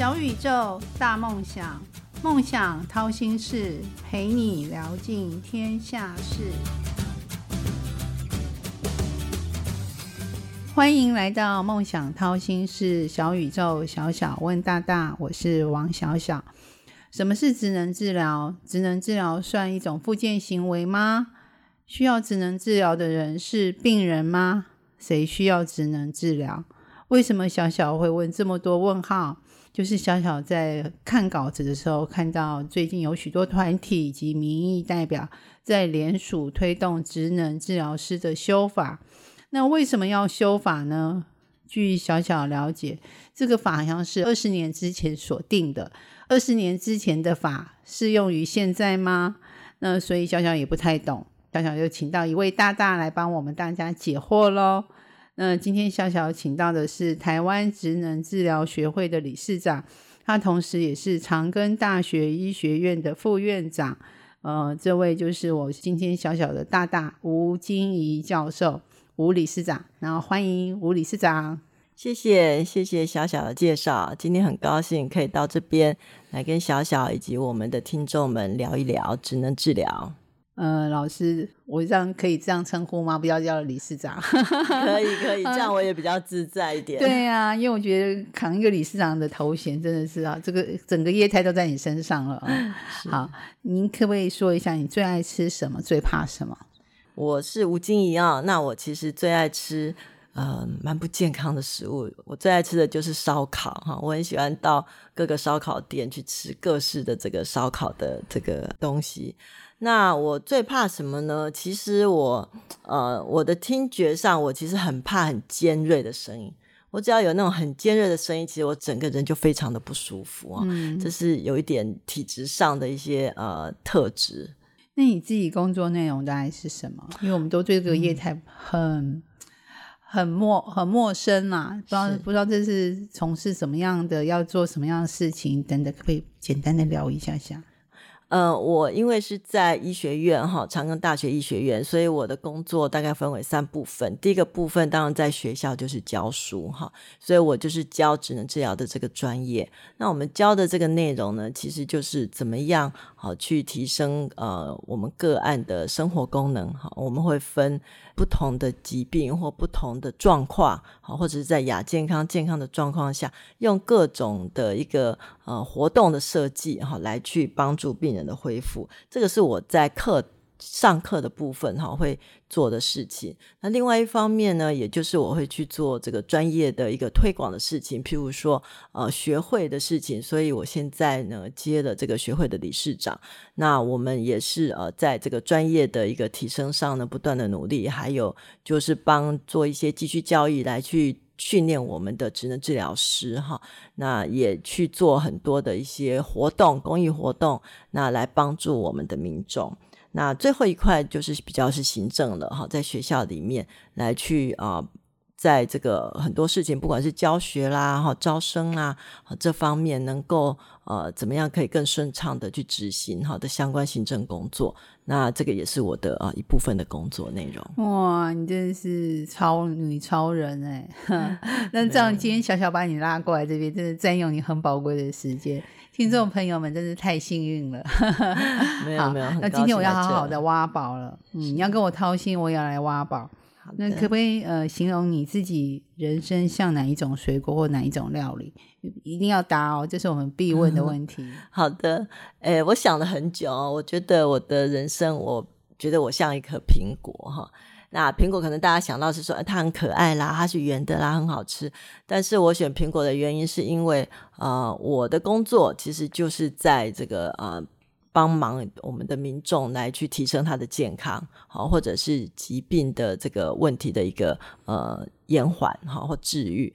小宇宙，大梦想，梦想掏心事，陪你聊尽天下事。欢迎来到梦想掏心事，小宇宙，小小问大大，我是王小小。什么是职能治疗？职能治疗算一种复健行为吗？需要职能治疗的人是病人吗？谁需要职能治疗？为什么小小会问这么多问号？就是小小在看稿子的时候，看到最近有许多团体以及民意代表在联署推动职能治疗师的修法。那为什么要修法呢？据小小了解，这个法好像是二十年之前所定的。二十年之前的法适用于现在吗？那所以小小也不太懂。小小就请到一位大大来帮我们大家解惑喽。那今天小小请到的是台湾职能治疗学会的理事长，他同时也是长庚大学医学院的副院长。呃，这位就是我今天小小的大大吴金怡教授，吴理事长。然后欢迎吴理事长。谢谢谢谢小小的介绍，今天很高兴可以到这边来跟小小以及我们的听众们聊一聊职能治疗。呃，老师，我这样可以这样称呼吗？不要叫理事长。可以可以，这样我也比较自在一点。对呀，因为我觉得扛一个理事长的头衔真的是啊，这个整个业态都在你身上了 嗯。好，您可不可以说一下你最爱吃什么，最怕什么？我是吴金怡啊，那我其实最爱吃。呃，蛮不健康的食物，我最爱吃的就是烧烤哈。我很喜欢到各个烧烤店去吃各式的这个烧烤的这个东西。那我最怕什么呢？其实我呃，我的听觉上，我其实很怕很尖锐的声音。我只要有那种很尖锐的声音，其实我整个人就非常的不舒服啊。这是有一点体质上的一些呃特质。那你自己工作内容大概是什么？因为我们都对这个业态很。很陌很陌生啦，不知道不知道这是从事什么样的，要做什么样的事情等等，可以简单的聊一下下。呃，我因为是在医学院哈，长庚大学医学院，所以我的工作大概分为三部分。第一个部分当然在学校就是教书哈，所以我就是教职能治疗的这个专业。那我们教的这个内容呢，其实就是怎么样好去提升呃我们个案的生活功能哈。我们会分不同的疾病或不同的状况，好或者是在亚健康健康的状况下，用各种的一个呃活动的设计哈来去帮助病人。的恢复，这个是我在课上课的部分哈会做的事情。那另外一方面呢，也就是我会去做这个专业的一个推广的事情，譬如说呃学会的事情。所以我现在呢接了这个学会的理事长。那我们也是呃在这个专业的一个提升上呢不断的努力，还有就是帮做一些继续教育来去。训练我们的职能治疗师哈，那也去做很多的一些活动，公益活动，那来帮助我们的民众。那最后一块就是比较是行政了哈，在学校里面来去啊。在这个很多事情，不管是教学啦、哈招生啊这方面，能够呃怎么样可以更顺畅的去执行好的相关行政工作，那这个也是我的啊一部分的工作内容。哇，你真的是超女超人哎！那这样今天小小把你拉过来这边，真的占用你很宝贵的时间，听众朋友们真是太幸运了。没有没有，那今天我要好好的挖宝了。嗯，你要跟我掏心，我也要来挖宝。那可不可以呃形容你自己人生像哪一种水果或哪一种料理？一定要答哦，这是我们必问的问题。好的，诶，我想了很久，我觉得我的人生，我觉得我像一颗苹果哈。那苹果可能大家想到是说它很可爱啦，它是圆的啦，很好吃。但是我选苹果的原因是因为呃，我的工作其实就是在这个呃。帮忙我们的民众来去提升他的健康，好，或者是疾病的这个问题的一个呃延缓，哈，或治愈。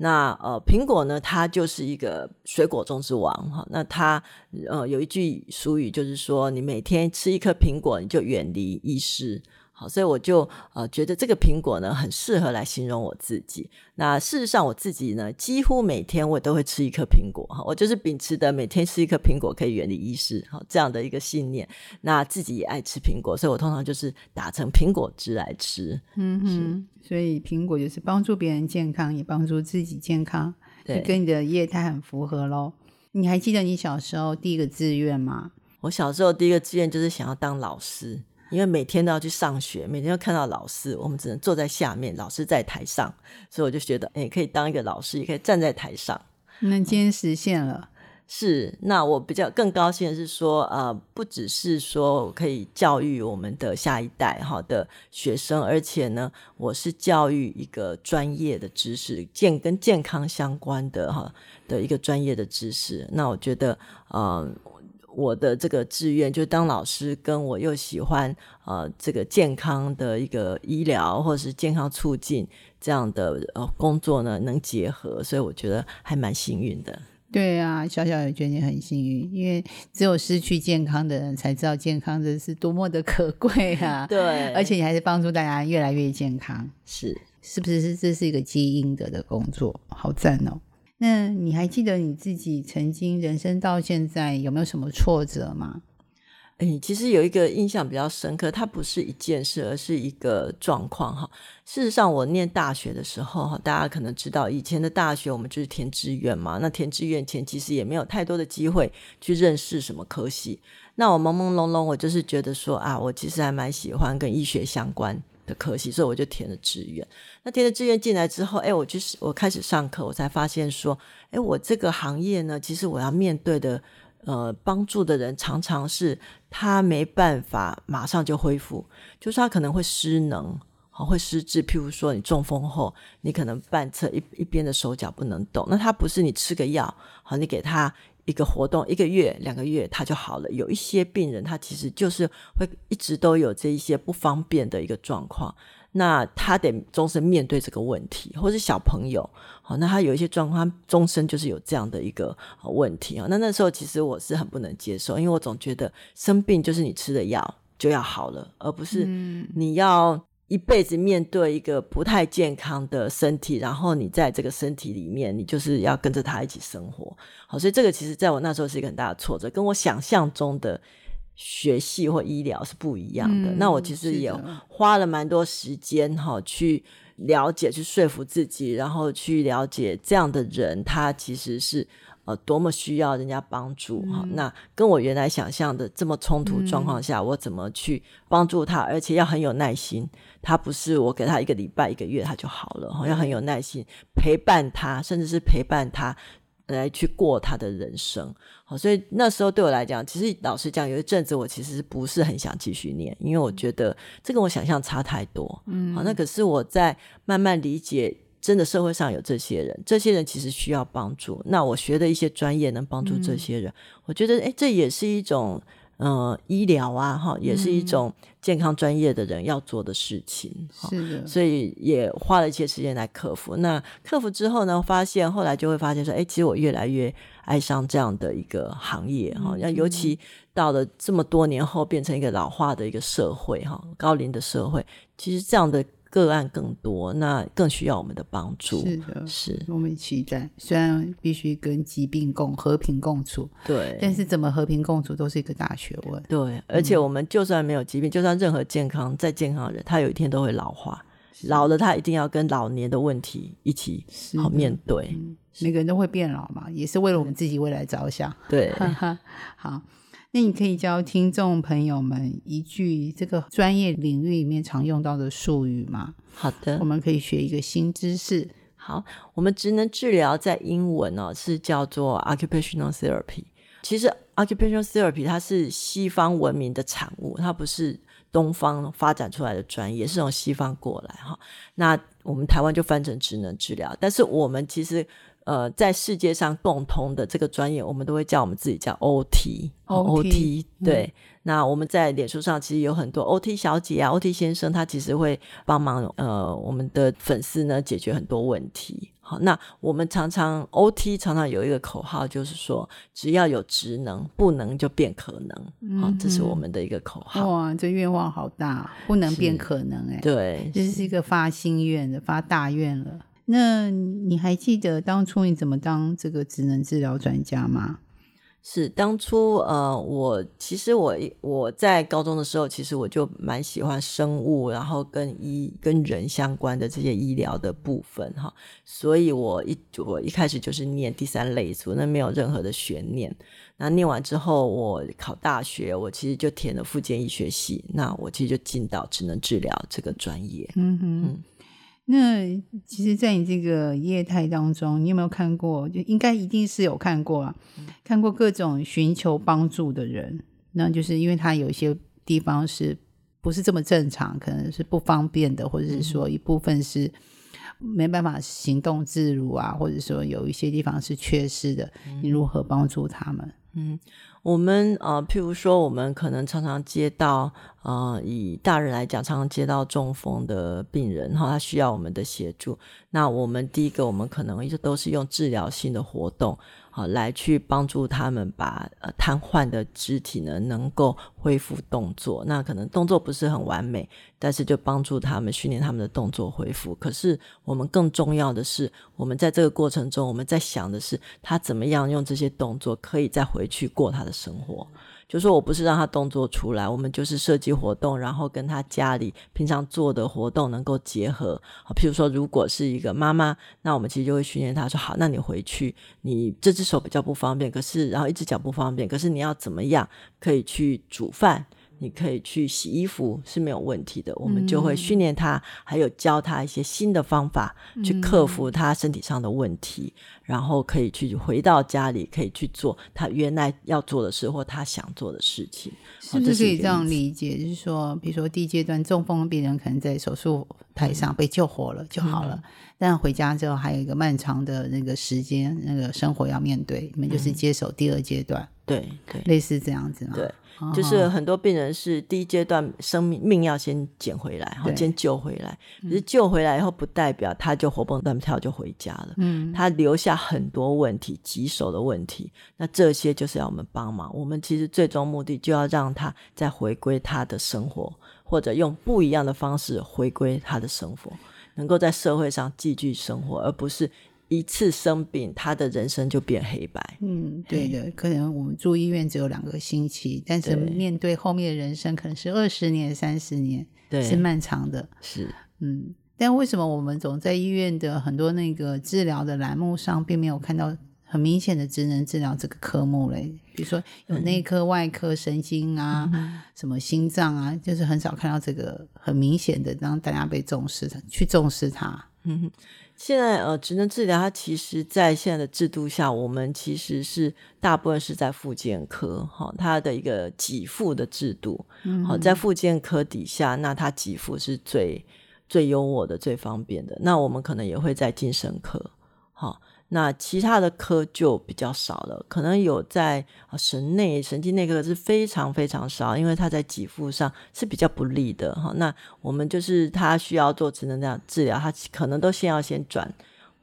那呃，苹果呢，它就是一个水果中之王，哈。那它呃有一句俗语就是说，你每天吃一颗苹果，你就远离医师。好，所以我就呃觉得这个苹果呢很适合来形容我自己。那事实上我自己呢，几乎每天我都会吃一颗苹果哈，我就是秉持的每天吃一颗苹果可以远离医师哈这样的一个信念。那自己也爱吃苹果，所以我通常就是打成苹果汁来吃。嗯哼，所以苹果就是帮助别人健康，也帮助自己健康，对，跟你的业态很符合喽。你还记得你小时候第一个志愿吗？我小时候第一个志愿就是想要当老师。因为每天都要去上学，每天要看到老师，我们只能坐在下面，老师在台上，所以我就觉得，哎，可以当一个老师，也可以站在台上。那今天实现了，是。那我比较更高兴的是说，呃，不只是说可以教育我们的下一代好的学生，而且呢，我是教育一个专业的知识，健跟健康相关的哈的一个专业的知识。那我觉得，嗯。我的这个志愿就当老师，跟我又喜欢呃这个健康的一个医疗或者是健康促进这样的呃工作呢，能结合，所以我觉得还蛮幸运的。对啊，小小也觉得你很幸运，因为只有失去健康的人才知道健康的是多么的可贵啊！对，而且你还是帮助大家越来越健康，是是不是？是这是一个基因的的工作，好赞哦！那你还记得你自己曾经人生到现在有没有什么挫折吗？哎，其实有一个印象比较深刻，它不是一件事，而是一个状况哈。事实上，我念大学的时候哈，大家可能知道，以前的大学我们就是填志愿嘛。那填志愿前，其实也没有太多的机会去认识什么科系。那我朦朦胧胧，我就是觉得说啊，我其实还蛮喜欢跟医学相关。的可惜，所以我就填了志愿。那填了志愿进来之后，哎，我就是我开始上课，我才发现说，哎，我这个行业呢，其实我要面对的，呃，帮助的人常常是他没办法马上就恢复，就是他可能会失能，会失智。譬如说你中风后，你可能半侧一一边的手脚不能动，那他不是你吃个药，好，你给他。一个活动一个月两个月他就好了。有一些病人他其实就是会一直都有这一些不方便的一个状况，那他得终身面对这个问题，或是小朋友，好，那他有一些状况，终身就是有这样的一个问题啊。那那时候其实我是很不能接受，因为我总觉得生病就是你吃的药就要好了，而不是你要。一辈子面对一个不太健康的身体，然后你在这个身体里面，你就是要跟着他一起生活。好，所以这个其实在我那时候是一个很大的挫折，跟我想象中的学系或医疗是不一样的。那我其实也花了蛮多时间哈，去了解、去说服自己，然后去了解这样的人，他其实是。呃，多么需要人家帮助哈？那跟我原来想象的这么冲突状况下，我怎么去帮助他？而且要很有耐心，他不是我给他一个礼拜、一个月他就好了哈，要很有耐心陪伴他，甚至是陪伴他来去过他的人生。好，所以那时候对我来讲，其实老实讲，有一阵子我其实不是很想继续念，因为我觉得这跟我想象差太多。嗯，好，那可是我在慢慢理解。真的社会上有这些人，这些人其实需要帮助。那我学的一些专业能帮助这些人，我觉得哎，这也是一种呃医疗啊，哈，也是一种健康专业的人要做的事情。是的，所以也花了一些时间来克服。那克服之后呢，发现后来就会发现说，哎，其实我越来越爱上这样的一个行业哈。那尤其到了这么多年后，变成一个老化的一个社会哈，高龄的社会，其实这样的。个案更多，那更需要我们的帮助。是的，是我们期待。虽然必须跟疾病共和平共处，对，但是怎么和平共处都是一个大学问。对，而且我们就算没有疾病，就算任何健康再健康的人，他有一天都会老化。老了，他一定要跟老年的问题一起好面对。每个人都会变老嘛，也是为了我们自己未来着想。对，好。那你可以教听众朋友们一句这个专业领域里面常用到的术语吗？好的，我们可以学一个新知识。好，我们职能治疗在英文呢是叫做 occupational therapy。其实 occupational therapy 它是西方文明的产物，它不是东方发展出来的专业，是从西方过来哈。那我们台湾就翻成职能治疗，但是我们其实。呃，在世界上共通的这个专业，我们都会叫我们自己叫 OT，OT 对。那我们在脸书上其实有很多 OT 小姐啊，OT 先生，他其实会帮忙呃我们的粉丝呢解决很多问题。好，那我们常常 OT 常常有一个口号，就是说只要有职能，不能就变可能。好，这是我们的一个口号。哇，这愿望好大，不能变可能哎。对，这是一个发心愿的，发大愿了。那你还记得当初你怎么当这个职能治疗专家吗？是当初呃，我其实我我在高中的时候，其实我就蛮喜欢生物，然后跟医跟人相关的这些医疗的部分哈，所以我一我一开始就是念第三类组，那没有任何的悬念。那念完之后，我考大学，我其实就填了附件医学系，那我其实就进到职能治疗这个专业。嗯哼。那其实，在你这个业态当中，你有没有看过？就应该一定是有看过啊，看过各种寻求帮助的人。那就是因为他有一些地方是不是这么正常，可能是不方便的，或者是说一部分是没办法行动自如啊，或者说有一些地方是缺失的。你如何帮助他们？嗯。我们呃，譬如说，我们可能常常接到呃，以大人来讲，常常接到中风的病人哈，他需要我们的协助。那我们第一个，我们可能一直都是用治疗性的活动。好，来去帮助他们把呃瘫痪的肢体呢能够恢复动作。那可能动作不是很完美，但是就帮助他们训练他们的动作恢复。可是我们更重要的是，我们在这个过程中，我们在想的是他怎么样用这些动作可以再回去过他的生活。就说我不是让他动作出来，我们就是设计活动，然后跟他家里平常做的活动能够结合。好，譬如说，如果是一个妈妈，那我们其实就会训练他说：好，那你回去，你这只手比较不方便，可是然后一只脚不方便，可是你要怎么样可以去煮饭？你可以去洗衣服是没有问题的，我们就会训练他，还有教他一些新的方法去克服他身体上的问题，然后可以去回到家里，可以去做他原来要做的事或他想做的事情。是不是可以这样理解？就是说，比如说第一阶段中风病人可能在手术台上被救活了就好了，但回家之后还有一个漫长的那个时间，那个生活要面对，你们就是接手第二阶段，对对，类似这样子嘛，对。就是很多病人是第一阶段生命命要先捡回来，后先救回来。可是救回来以后，不代表他就活蹦乱跳就回家了。嗯，他留下很多问题，棘手的问题。那这些就是要我们帮忙。我们其实最终目的就要让他再回归他的生活，或者用不一样的方式回归他的生活，能够在社会上继续生活，而不是。一次生病，他的人生就变黑白。嗯，对的，可能我们住医院只有两个星期，但是面对后面的人生，可能是二十年、三十年，对，是漫长的。是，嗯，但为什么我们总在医院的很多那个治疗的栏目上，并没有看到很明显的职能治疗这个科目嘞？比如说有内科、外科、神经啊，什么心脏啊，就是很少看到这个很明显的让大家被重视，去重视它。嗯。现在呃，职能治疗它其实，在现在的制度下，我们其实是大部分是在复健科哈，它的一个给付的制度，好，在复健科底下，那它给付是最最优渥的、最方便的。那我们可能也会在精神科，好。那其他的科就比较少了，可能有在神内神经内科是非常非常少，因为它在给付上是比较不利的哈。那我们就是他需要做职能这样治疗，他可能都先要先转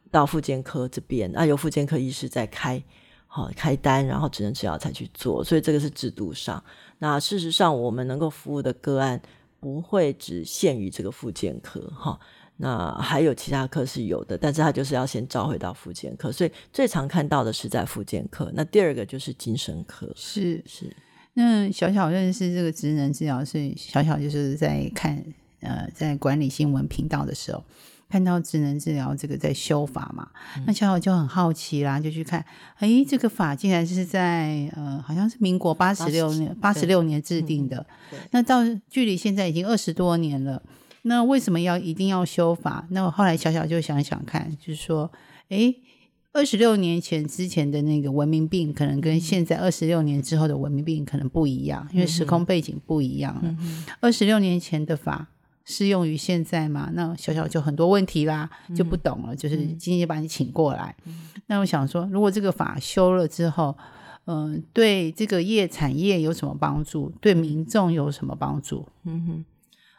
到复健科这边，那由复健科医师再开好开单，然后职能治疗才去做，所以这个是制度上。那事实上，我们能够服务的个案不会只限于这个复健科哈。那还有其他科是有的，但是他就是要先召回到复健科，所以最常看到的是在复健科。那第二个就是精神科，是是。那小小认识这个职能治疗，是小小就是在看呃在管理新闻频道的时候，看到职能治疗这个在修法嘛，那小小就很好奇啦，就去看，哎，这个法竟然是在呃好像是民国八十六年八十六年制定的，那到距离现在已经二十多年了。那为什么要一定要修法？那我后来小小就想想看，就是说，哎，二十六年前之前的那个文明病，可能跟现在二十六年之后的文明病可能不一样，因为时空背景不一样了。二十六年前的法适用于现在吗？那小小就很多问题啦，就不懂了。就是今天把你请过来，那我想说，如果这个法修了之后，嗯，对这个业产业有什么帮助？对民众有什么帮助？嗯哼，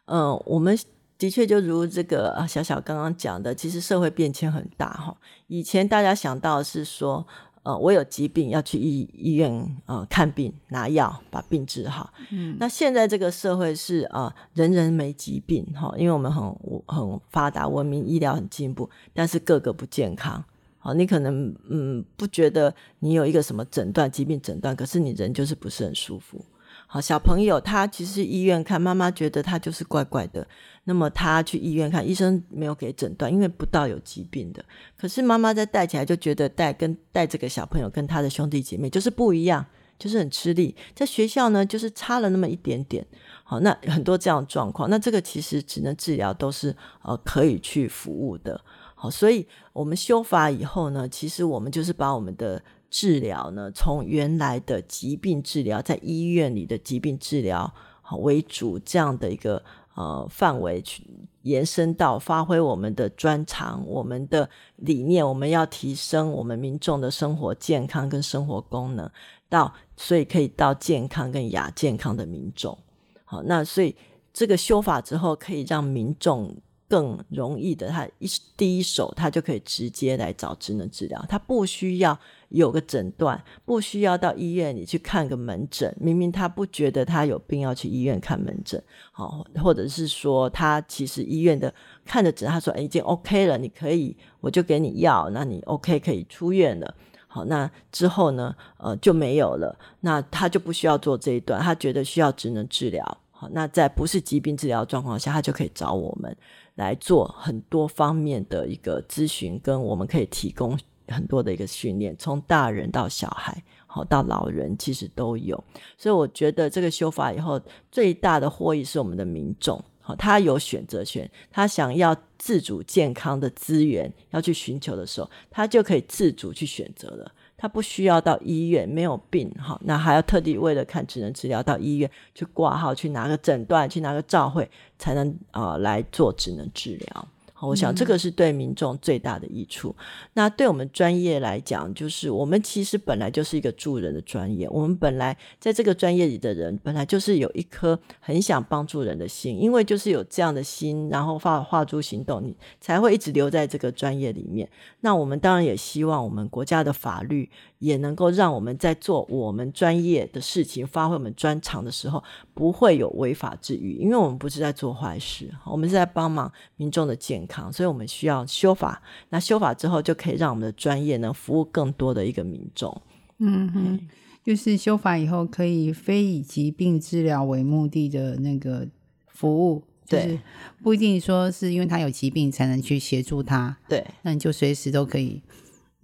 呃，我们。的确，就如这个啊小小刚刚讲的，其实社会变迁很大哈。以前大家想到是说，呃，我有疾病要去医医院呃看病拿药把病治好。嗯，那现在这个社会是啊，人人没疾病哈，因为我们很很发达，文明医疗很进步，但是个个不健康。好，你可能嗯不觉得你有一个什么诊断疾病诊断，可是你人就是不是很舒服。好，小朋友他其实医院看妈妈觉得他就是怪怪的，那么他去医院看医生没有给诊断，因为不到有疾病的。可是妈妈在带起来就觉得带跟带这个小朋友跟他的兄弟姐妹就是不一样，就是很吃力。在学校呢，就是差了那么一点点。好，那很多这样的状况，那这个其实只能治疗都是呃可以去服务的。好，所以我们修法以后呢，其实我们就是把我们的。治疗呢，从原来的疾病治疗，在医院里的疾病治疗为主，这样的一个呃范围去延伸到发挥我们的专长，我们的理念，我们要提升我们民众的生活健康跟生活功能，到所以可以到健康跟亚健康的民众。好，那所以这个修法之后，可以让民众。更容易的，他一第一手他就可以直接来找职能治疗，他不需要有个诊断，不需要到医院里去看个门诊。明明他不觉得他有病要去医院看门诊，好，或者是说他其实医院的看的诊，他说已经 OK 了，你可以我就给你药，那你 OK 可以出院了。好，那之后呢，呃就没有了，那他就不需要做这一段，他觉得需要职能治疗。好，那在不是疾病治疗状况下，他就可以找我们。来做很多方面的一个咨询，跟我们可以提供很多的一个训练，从大人到小孩，好到老人，其实都有。所以我觉得这个修法以后最大的获益是我们的民众，好，他有选择权，他想要自主健康的资源要去寻求的时候，他就可以自主去选择了。他不需要到医院，没有病哈，那还要特地为了看智能治疗到医院去挂号，去拿个诊断，去拿个照会，才能啊来做智能治疗。我想这个是对民众最大的益处。那对我们专业来讲，就是我们其实本来就是一个助人的专业。我们本来在这个专业里的人，本来就是有一颗很想帮助人的心，因为就是有这样的心，然后化化诸行动，你才会一直留在这个专业里面。那我们当然也希望我们国家的法律。也能够让我们在做我们专业的事情、发挥我们专长的时候，不会有违法之余，因为我们不是在做坏事，我们是在帮忙民众的健康，所以我们需要修法。那修法之后，就可以让我们的专业能服务更多的一个民众。嗯哼，就是修法以后，可以非以疾病治疗为目的的那个服务，对，不一定说是因为他有疾病才能去协助他，对，那你就随时都可以。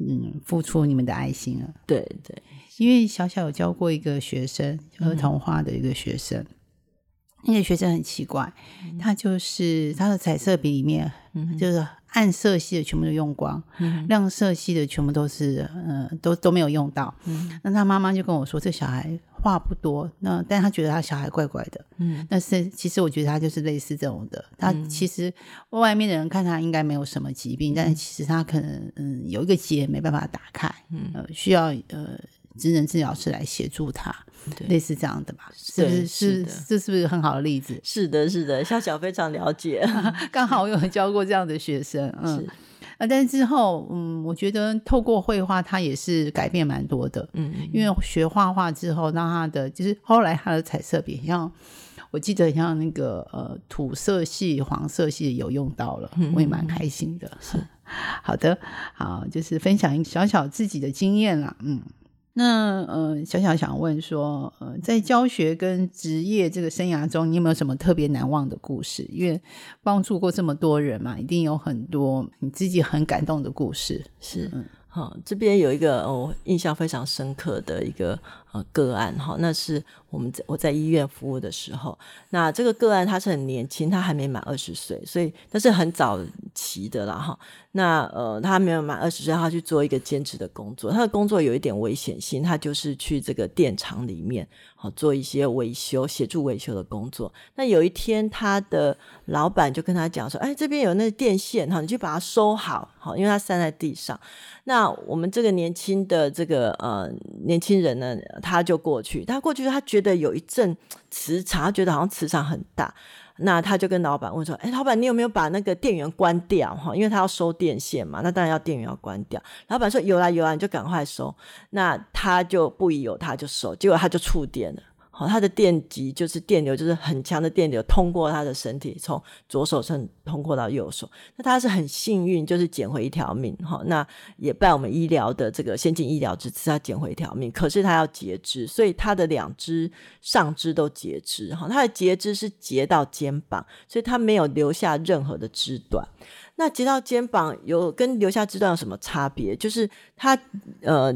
嗯，付出你们的爱心了。对对，因为小小有教过一个学生，儿童画的一个学生，那个学生很奇怪，他就是他的彩色笔里面，就是暗色系的全部都用光，亮色系的全部都是，呃，都都没有用到。那他妈妈就跟我说，这小孩。话不多，那但他觉得他小孩怪怪的，嗯，但是其实我觉得他就是类似这种的。他其实外面的人看他应该没有什么疾病，但是其实他可能嗯有一个结没办法打开，需要呃职能治疗师来协助他，类似这样的吧？是不是？是这是不是很好的例子？是的，是的，笑笑非常了解，刚好我有教过这样的学生，嗯。啊，但是之后，嗯，我觉得透过绘画，他也是改变蛮多的，嗯，因为学画画之后，让他的就是后来他的彩色笔，像我记得像那个呃土色系、黄色系有用到了，我也蛮开心的。是 好的，好，就是分享一小小自己的经验啦，嗯。那呃，小小想问说，呃，在教学跟职业这个生涯中，你有没有什么特别难忘的故事？因为帮助过这么多人嘛，一定有很多你自己很感动的故事。是，好，这边有一个我印象非常深刻的一个呃个案，哈，那是我们在我在医院服务的时候，那这个个案他是很年轻，他还没满二十岁，所以他是很早期的了，哈。那呃，他没有满二十岁，他去做一个兼职的工作。他的工作有一点危险性，他就是去这个电厂里面，好做一些维修、协助维修的工作。那有一天，他的老板就跟他讲说：“哎，这边有那电线，哈，你去把它收好，好，因为它散在地上。”那我们这个年轻的这个呃年轻人呢，他就过去，他过去他觉得有一阵磁场，他觉得好像磁场很大。那他就跟老板问说：“哎，老板，你有没有把那个电源关掉？哈，因为他要收电线嘛，那当然要电源要关掉。”老板说：“有啦有啦，你就赶快收。”那他就不疑有他，就收，结果他就触电了。好，它的电极就是电流，就是很强的电流通过他的身体，从左手上通过到右手。那他是很幸运，就是捡回一条命。哈，那也拜我们医疗的这个先进医疗之赐，他捡回一条命。可是他要截肢，所以他的两只上肢都截肢。哈，他的截肢是截到肩膀，所以他没有留下任何的肢段。那截到肩膀有跟留下肢段有什么差别？就是他呃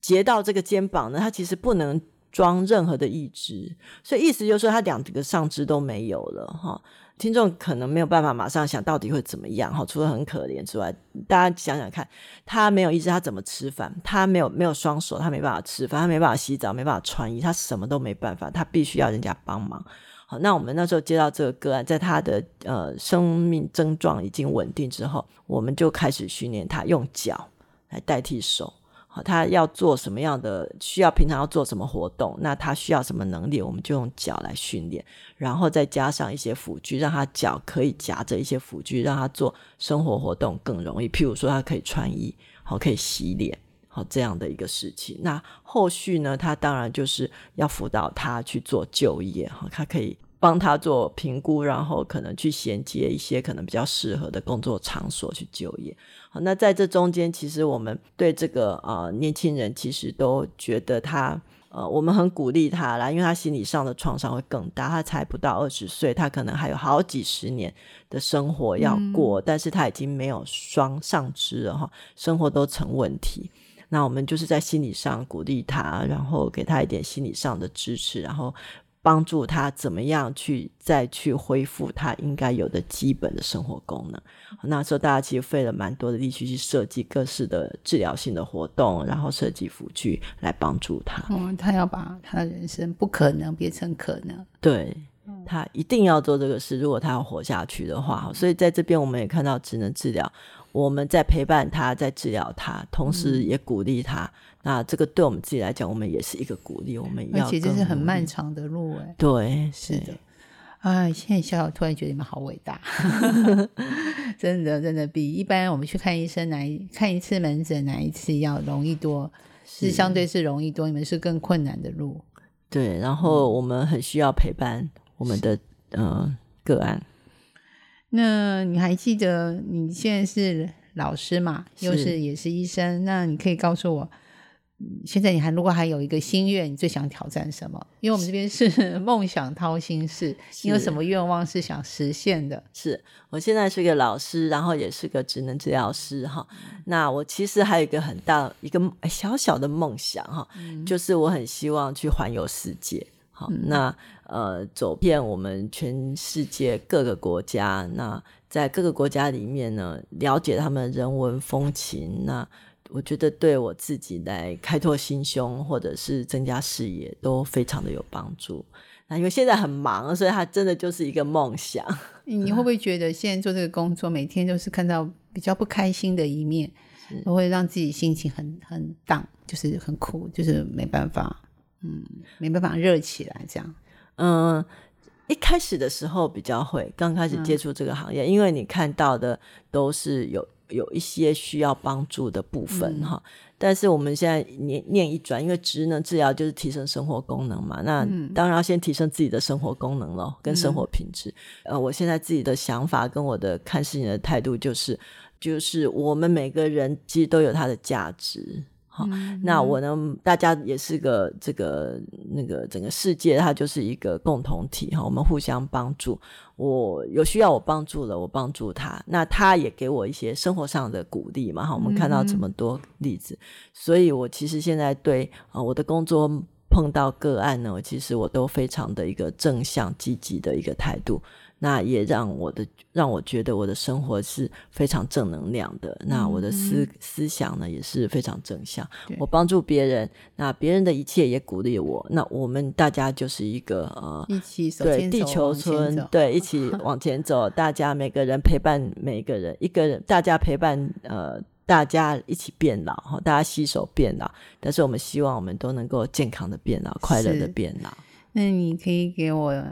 截到这个肩膀呢，他其实不能。装任何的义肢，所以意思就是说他两个上肢都没有了哈。听众可能没有办法马上想到底会怎么样哈，除了很可怜之外，大家想想看，他没有意志，他怎么吃饭？他没有没有双手，他没办法吃饭，他没办法洗澡，没办法穿衣，他什么都没办法，他必须要人家帮忙。好，那我们那时候接到这个个案，在他的呃生命症状已经稳定之后，我们就开始训练他用脚来代替手。他要做什么样的？需要平常要做什么活动？那他需要什么能力？我们就用脚来训练，然后再加上一些辅具，让他脚可以夹着一些辅具，让他做生活活动更容易。譬如说，他可以穿衣，好，可以洗脸，好这样的一个事情。那后续呢？他当然就是要辅导他去做就业，哈，他可以。帮他做评估，然后可能去衔接一些可能比较适合的工作场所去就业。好，那在这中间，其实我们对这个呃年轻人，其实都觉得他呃，我们很鼓励他啦，因为他心理上的创伤会更大。他才不到二十岁，他可能还有好几十年的生活要过，但是他已经没有双上肢了哈，生活都成问题。那我们就是在心理上鼓励他，然后给他一点心理上的支持，然后。帮助他怎么样去再去恢复他应该有的基本的生活功能。那时候大家其实费了蛮多的力气去设计各式的治疗性的活动，然后设计辅具来帮助他。嗯，他要把他的人生不可能变成可能。对他一定要做这个事，如果他要活下去的话。所以在这边我们也看到职能治疗，我们在陪伴他，在治疗他，同时也鼓励他。那这个对我们自己来讲，我们也是一个鼓励。我们要，而且这是很漫长的路，哎，对，是的。哎，现在小小突然觉得你们好伟大，真的，真的比一般我们去看医生哪看一次门诊哪一次要容易多，是相对是容易多。你们是更困难的路，对。然后我们很需要陪伴我们的呃个案。那你还记得你现在是老师嘛？又是也是医生？那你可以告诉我。现在你还如果还有一个心愿，你最想挑战什么？因为我们这边是梦想掏心事，你有什么愿望是想实现的？是我现在是个老师，然后也是个职能治疗师哈。那我其实还有一个很大一个小小的梦想哈，就是我很希望去环游世界。好，那呃，走遍我们全世界各个国家，那在各个国家里面呢，了解他们人文风情那。我觉得对我自己来开拓心胸，或者是增加视野，都非常的有帮助。那因为现在很忙，所以它真的就是一个梦想。你会不会觉得现在做这个工作，每天都是看到比较不开心的一面，都会让自己心情很很荡，就是很苦，就是没办法，嗯，没办法热起来这样。嗯，一开始的时候比较会，刚开始接触这个行业，因为你看到的都是有。有一些需要帮助的部分哈，但是我们现在念念一转，因为职能治疗就是提升生活功能嘛，那当然要先提升自己的生活功能咯，跟生活品质。呃，我现在自己的想法跟我的看事情的态度就是，就是我们每个人其实都有他的价值。好，那我呢？大家也是个这个那个整个世界，它就是一个共同体哈。我们互相帮助，我有需要我帮助了，我帮助他，那他也给我一些生活上的鼓励嘛哈。我们看到这么多例子，所以我其实现在对啊我的工作碰到个案呢，其实我都非常的一个正向积极的一个态度。那也让我的让我觉得我的生活是非常正能量的。那我的思思想呢也是非常正向。我帮助别人，那别人的一切也鼓励我。那我们大家就是一个呃，一起对地球村，对一起往前走。大家每个人陪伴每个人，一个人大家陪伴呃，大家一起变老哈，大家携手变老。但是我们希望我们都能够健康的变老，快乐的变老。那你可以给我。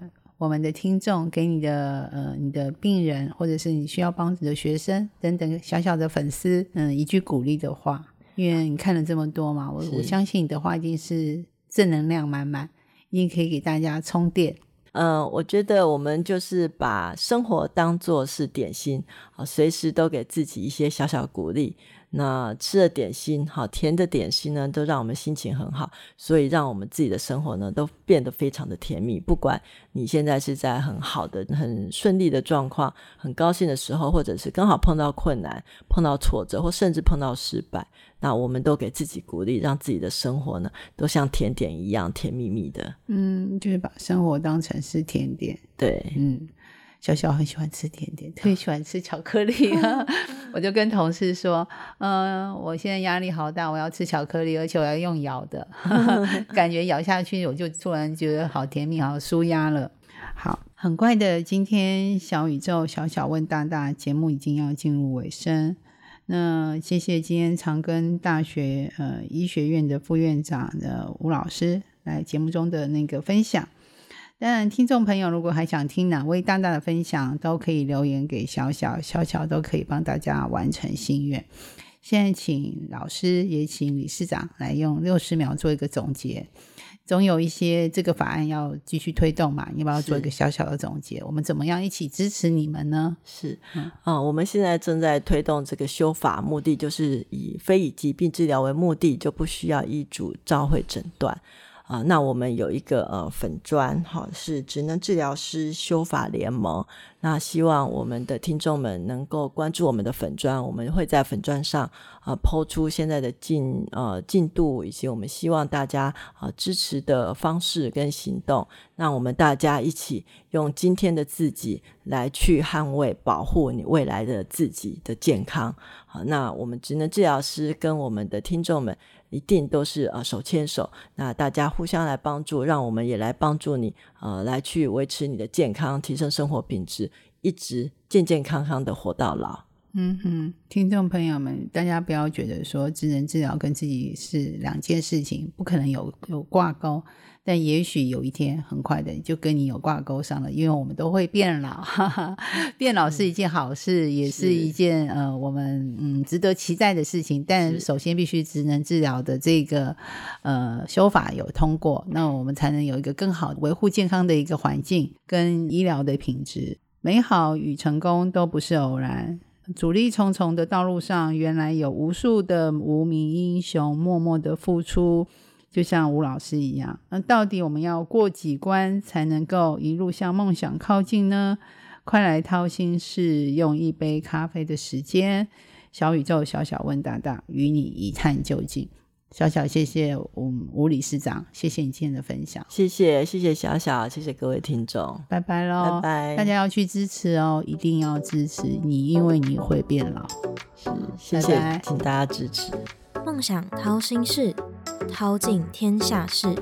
我们的听众，给你的呃你的病人，或者是你需要帮助的学生等等小小的粉丝，嗯，一句鼓励的话。因为你看了这么多嘛，我我相信你的话一定是正能量满满，一定可以给大家充电。嗯，我觉得我们就是把生活当做是点心啊，随时都给自己一些小小鼓励。那吃了点心，好甜的点心呢，都让我们心情很好，所以让我们自己的生活呢都变得非常的甜蜜。不管你现在是在很好的、很顺利的状况、很高兴的时候，或者是刚好碰到困难、碰到挫折，或甚至碰到失败，那我们都给自己鼓励，让自己的生活呢都像甜点一样甜蜜蜜的。嗯，就是把生活当成是甜点。对，嗯。小小很喜欢吃甜点，特别喜欢吃巧克力。我就跟同事说：“嗯，我现在压力好大，我要吃巧克力，而且我要用咬的，感觉咬下去我就突然觉得好甜蜜，好舒压了。”好，很快的，今天小宇宙小小问大大节目已经要进入尾声。那谢谢今天长庚大学呃医学院的副院长的吴老师来节目中的那个分享。当然，听众朋友如果还想听哪位大大的分享，都可以留言给小小，小小都可以帮大家完成心愿。现在请老师也请理事长来用六十秒做一个总结。总有一些这个法案要继续推动嘛，要不要做一个小小的总结？我们怎么样一起支持你们呢？是，啊，我们现在正在推动这个修法，目的就是以非以疾病治疗为目的，就不需要医嘱召会诊断。啊，那我们有一个呃粉砖，哈，是职能治疗师修法联盟。那希望我们的听众们能够关注我们的粉砖，我们会在粉砖上啊抛出现在的进呃进度，以及我们希望大家啊支持的方式跟行动。让我们大家一起用今天的自己来去捍卫、保护你未来的自己的健康。好，那我们职能治疗师跟我们的听众们。一定都是呃手牵手，那大家互相来帮助，让我们也来帮助你，呃，来去维持你的健康，提升生活品质，一直健健康康的活到老。嗯哼，听众朋友们，大家不要觉得说智能治疗跟自己是两件事情，不可能有有挂钩。但也许有一天，很快的就跟你有挂钩上了，因为我们都会变老，哈哈，变老是一件好事，也是一件呃我们嗯值得期待的事情。但首先必须职能治疗的这个呃修法有通过，那我们才能有一个更好维护健康的一个环境跟医疗的品质。美好与成功都不是偶然，阻力重重的道路上，原来有无数的无名英雄默默的付出。就像吴老师一样，那到底我们要过几关才能够一路向梦想靠近呢？快来掏心事，用一杯咖啡的时间，小宇宙小小问大大，与你一探究竟。小小谢谢吴吴理事长，谢谢你今天的分享，谢谢谢谢小小，谢谢各位听众，拜拜喽，拜拜，大家要去支持哦，一定要支持你，因为你会变老。是，谢谢，请大家支持。梦想掏心事，掏尽天下事。